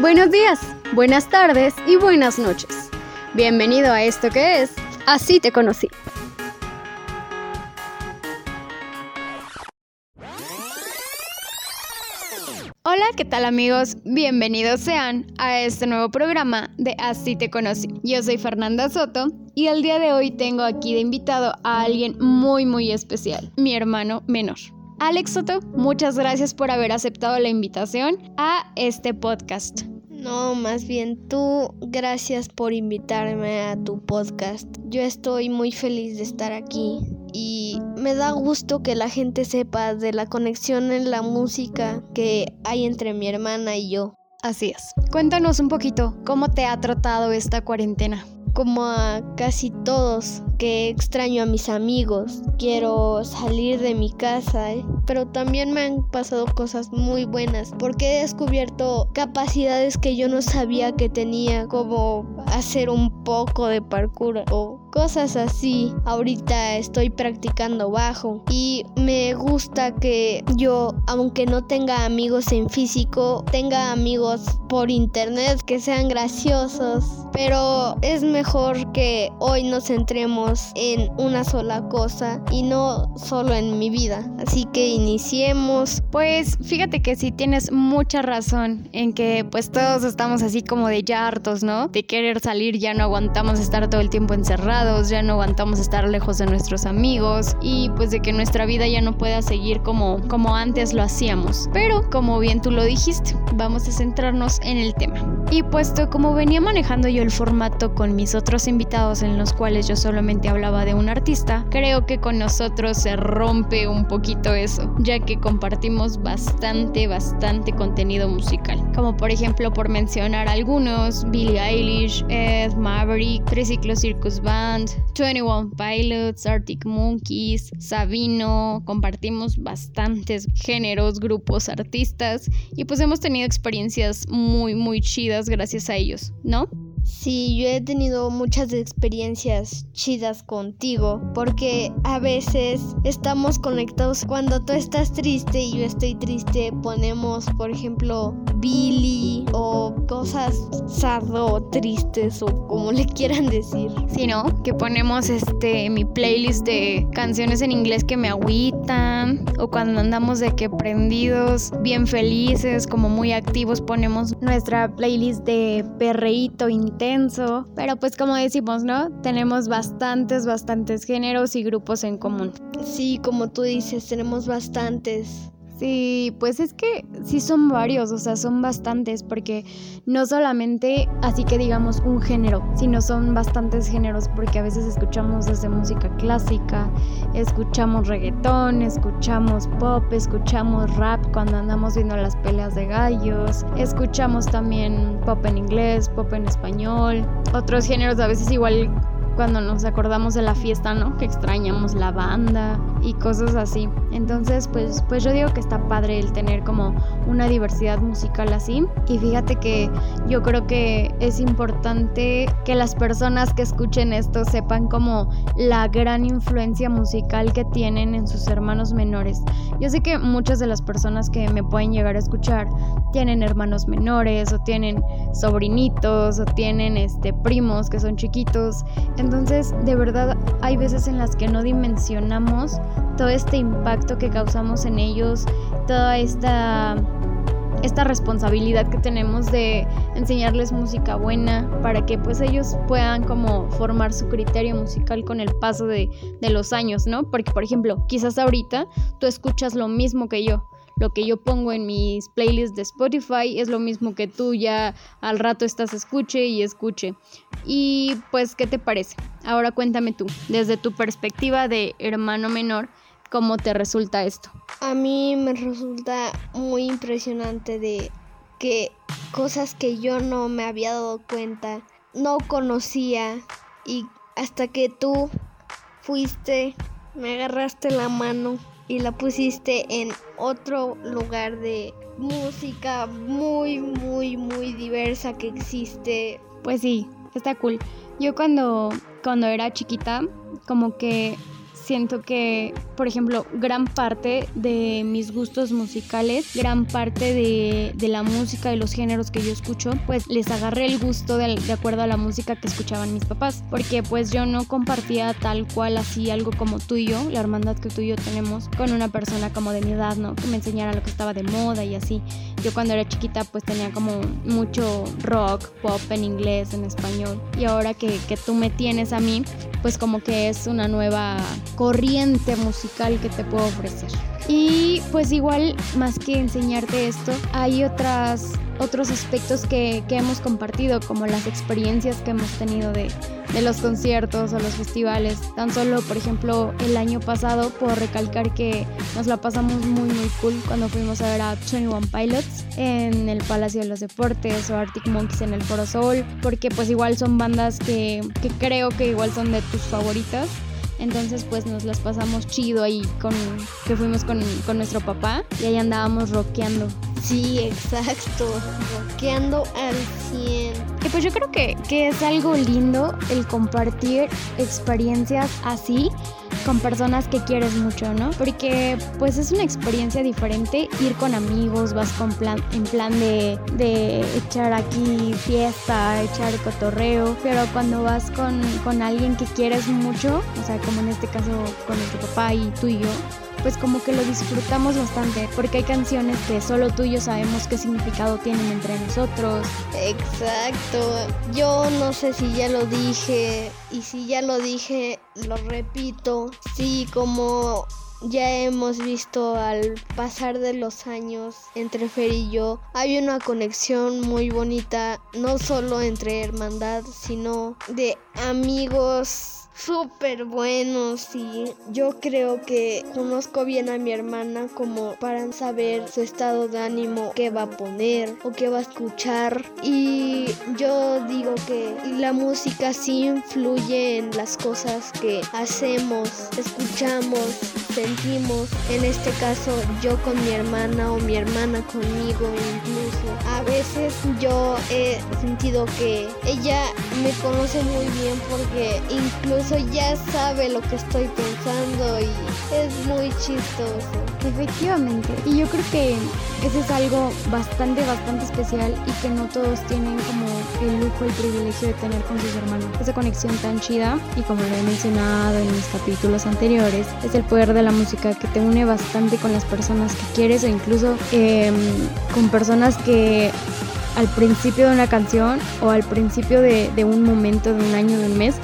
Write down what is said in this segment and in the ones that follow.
Buenos días, buenas tardes y buenas noches. Bienvenido a esto que es Así te conocí. Hola, ¿qué tal amigos? Bienvenidos sean a este nuevo programa de Así te conocí. Yo soy Fernanda Soto y el día de hoy tengo aquí de invitado a alguien muy muy especial, mi hermano menor. Alex Soto, muchas gracias por haber aceptado la invitación a este podcast. No, más bien tú, gracias por invitarme a tu podcast. Yo estoy muy feliz de estar aquí y me da gusto que la gente sepa de la conexión en la música que hay entre mi hermana y yo. Así es. Cuéntanos un poquito, ¿cómo te ha tratado esta cuarentena? Como a casi todos, que extraño a mis amigos, quiero salir de mi casa, ¿eh? Pero también me han pasado cosas muy buenas porque he descubierto capacidades que yo no sabía que tenía, como hacer un poco de parkour o cosas así. Ahorita estoy practicando bajo y me gusta que yo, aunque no tenga amigos en físico, tenga amigos por internet que sean graciosos. Pero es mejor que hoy nos centremos en una sola cosa y no solo en mi vida. Así que iniciemos. Pues fíjate que sí tienes mucha razón en que pues todos estamos así como de ya hartos, ¿no? De querer salir, ya no aguantamos estar todo el tiempo encerrados, ya no aguantamos estar lejos de nuestros amigos y pues de que nuestra vida ya no pueda seguir como, como antes lo hacíamos. Pero como bien tú lo dijiste, vamos a centrarnos en el tema. Y puesto como venía manejando yo el formato con mis otros invitados en los cuales yo solamente hablaba de un artista, creo que con nosotros se rompe un poquito eso, ya que compartimos bastante, bastante contenido musical. Como por ejemplo, por mencionar algunos, Billie Eilish, Ed Maverick, Triciclo Circus Band, 21 Pilots, Arctic Monkeys, Sabino, compartimos bastantes géneros, grupos, artistas y pues hemos tenido experiencias muy, muy chidas gracias a ellos, ¿no? Sí, yo he tenido muchas experiencias chidas contigo porque a veces estamos conectados cuando tú estás triste y yo estoy triste, ponemos por ejemplo Billy o cosas sado tristes o como le quieran decir. Sí, ¿no? Que ponemos este mi playlist de canciones en inglés que me agüitan o cuando andamos de que prendidos, bien felices, como muy activos, ponemos nuestra playlist de perreíto intenso, pero pues como decimos, ¿no? Tenemos bastantes, bastantes géneros y grupos en común. Sí, como tú dices, tenemos bastantes. Sí, pues es que sí son varios, o sea, son bastantes, porque no solamente así que digamos un género, sino son bastantes géneros, porque a veces escuchamos desde música clásica, escuchamos reggaetón, escuchamos pop, escuchamos rap cuando andamos viendo las peleas de gallos, escuchamos también pop en inglés, pop en español, otros géneros a veces igual cuando nos acordamos de la fiesta, ¿no? Que extrañamos la banda y cosas así. Entonces, pues, pues yo digo que está padre el tener como una diversidad musical así. Y fíjate que yo creo que es importante que las personas que escuchen esto sepan como la gran influencia musical que tienen en sus hermanos menores. Yo sé que muchas de las personas que me pueden llegar a escuchar tienen hermanos menores o tienen sobrinitos o tienen este primos que son chiquitos. Entonces, de verdad, hay veces en las que no dimensionamos todo este impacto que causamos en ellos, toda esta esta responsabilidad que tenemos de enseñarles música buena para que pues ellos puedan como formar su criterio musical con el paso de, de los años, ¿no? Porque por ejemplo, quizás ahorita tú escuchas lo mismo que yo, lo que yo pongo en mis playlists de Spotify es lo mismo que tú ya al rato estás escuche y escuche. Y pues, ¿qué te parece? Ahora cuéntame tú, desde tu perspectiva de hermano menor, ¿cómo te resulta esto? A mí me resulta muy impresionante de que cosas que yo no me había dado cuenta, no conocía y hasta que tú fuiste, me agarraste la mano y la pusiste en otro lugar de música muy, muy, muy diversa que existe. Pues sí, está cool. Yo cuando, cuando era chiquita, como que siento que, por ejemplo, gran parte de mis gustos musicales, gran parte de, de la música, de los géneros que yo escucho, pues les agarré el gusto de, de acuerdo a la música que escuchaban mis papás, porque pues yo no compartía tal cual así algo como tú y yo, la hermandad que tú y yo tenemos con una persona como de mi edad, ¿no? Que me enseñara lo que estaba de moda y así. Yo cuando era chiquita pues tenía como mucho rock, pop en inglés, en español. Y ahora que, que tú me tienes a mí, pues como que es una nueva corriente musical que te puedo ofrecer. Y pues igual, más que enseñarte esto, hay otras, otros aspectos que, que hemos compartido, como las experiencias que hemos tenido de, de, los conciertos o los festivales. Tan solo, por ejemplo, el año pasado, puedo recalcar que nos la pasamos muy, muy cool cuando fuimos a ver a 21 Pilots en el Palacio de los Deportes o Arctic Monkeys en el Foro Sol, porque pues igual son bandas que, que creo que igual son de tus favoritas. Entonces pues nos las pasamos chido ahí con que fuimos con, con nuestro papá y ahí andábamos rockeando. Sí, exacto, rockeando al 100. Y pues yo creo que, que es algo lindo el compartir experiencias así con personas que quieres mucho, ¿no? Porque pues es una experiencia diferente ir con amigos, vas con plan, en plan de, de echar aquí fiesta, echar cotorreo, pero cuando vas con, con alguien que quieres mucho, o sea, como en este caso con tu papá y tú y yo, pues como que lo disfrutamos bastante, porque hay canciones que solo tú y yo sabemos qué significado tienen entre nosotros. Exacto, yo no sé si ya lo dije, y si ya lo dije, lo repito, sí, como ya hemos visto al pasar de los años entre Fer y yo, hay una conexión muy bonita, no solo entre hermandad, sino de amigos súper buenos y yo creo que conozco bien a mi hermana como para saber su estado de ánimo, qué va a poner o qué va a escuchar. Y yo digo que la música sí influye en las cosas que hacemos, escuchamos, sentimos, en este caso yo con mi hermana o mi hermana conmigo incluso. A veces yo he sentido que ella me conoce muy bien porque incluso ya sabe lo que estoy pensando y es muy chistoso. Efectivamente. Y yo creo que eso es algo bastante, bastante especial y que no todos tienen como el lujo, el privilegio de tener con sus hermanos. Esa conexión tan chida y como lo he mencionado en mis capítulos anteriores, es el poder de la música que te une bastante con las personas que quieres o incluso eh, con personas que al principio de una canción o al principio de, de, un momento, de un año, de un mes,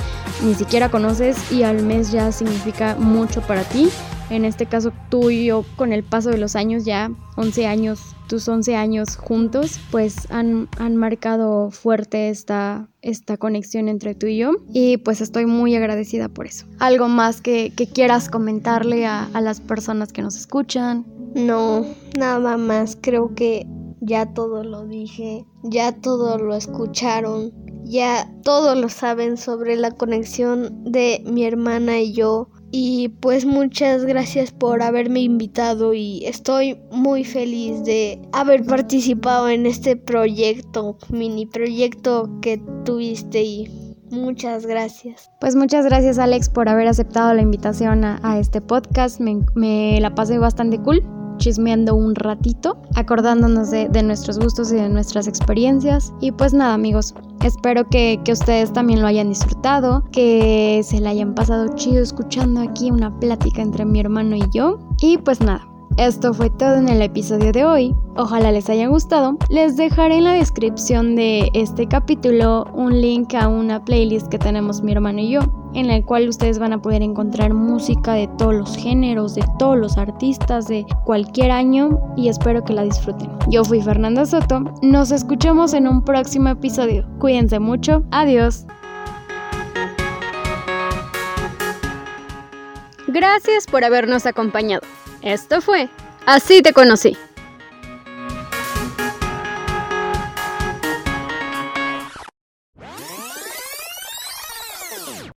ni siquiera conoces y al mes ya significa mucho para ti. En este caso tú y yo con el paso de los años, ya 11 años, tus 11 años juntos, pues han, han marcado fuerte esta, esta conexión entre tú y yo y pues estoy muy agradecida por eso. ¿Algo más que, que quieras comentarle a, a las personas que nos escuchan? No, nada más, creo que ya todo lo dije, ya todo lo escucharon, ya todo lo saben sobre la conexión de mi hermana y yo. Y pues muchas gracias por haberme invitado y estoy muy feliz de haber participado en este proyecto, mini proyecto que tuviste y muchas gracias. Pues muchas gracias Alex por haber aceptado la invitación a, este podcast, me, la pasé bastante cool chismeando un ratito, acordándonos de, nuestros gustos y de nuestras experiencias. Y pues nada amigos, espero que, ustedes también lo hayan disfrutado, que se la hayan pasado chido escuchando aquí una plática entre mi hermano y yo. Y pues nada. Esto fue todo en el episodio de hoy. Ojalá les haya gustado. Les dejaré en la descripción de este capítulo un link a una playlist que tenemos mi hermano y yo, en la cual ustedes van a poder encontrar música de todos los géneros, de todos los artistas, de cualquier año y espero que la disfruten. Yo fui Fernanda Soto. Nos escuchamos en un próximo episodio. Cuídense mucho. Adiós. Gracias por habernos acompañado. Esto fue Así te conocí.